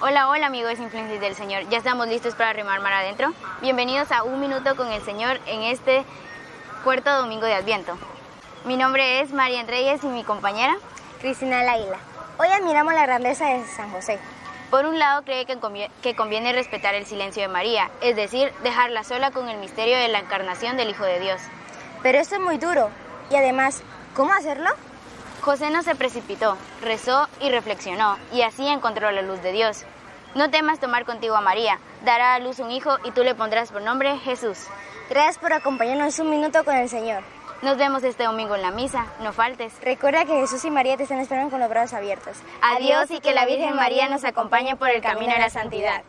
Hola, hola amigos influencers del Señor. ¿Ya estamos listos para remar mar adentro? Bienvenidos a Un Minuto con el Señor en este cuarto domingo de Adviento. Mi nombre es María Reyes y mi compañera Cristina Laila. Hoy admiramos la grandeza de San José. Por un lado cree que conviene, que conviene respetar el silencio de María, es decir, dejarla sola con el misterio de la encarnación del Hijo de Dios. Pero esto es muy duro. Y además, ¿cómo hacerlo? José no se precipitó, rezó y reflexionó, y así encontró la luz de Dios. No temas tomar contigo a María, dará a luz un hijo y tú le pondrás por nombre Jesús. Gracias por acompañarnos un minuto con el Señor. Nos vemos este domingo en la misa, no faltes. Recuerda que Jesús y María te están esperando con los brazos abiertos. Adiós y que la Virgen María nos acompañe por el camino a la santidad.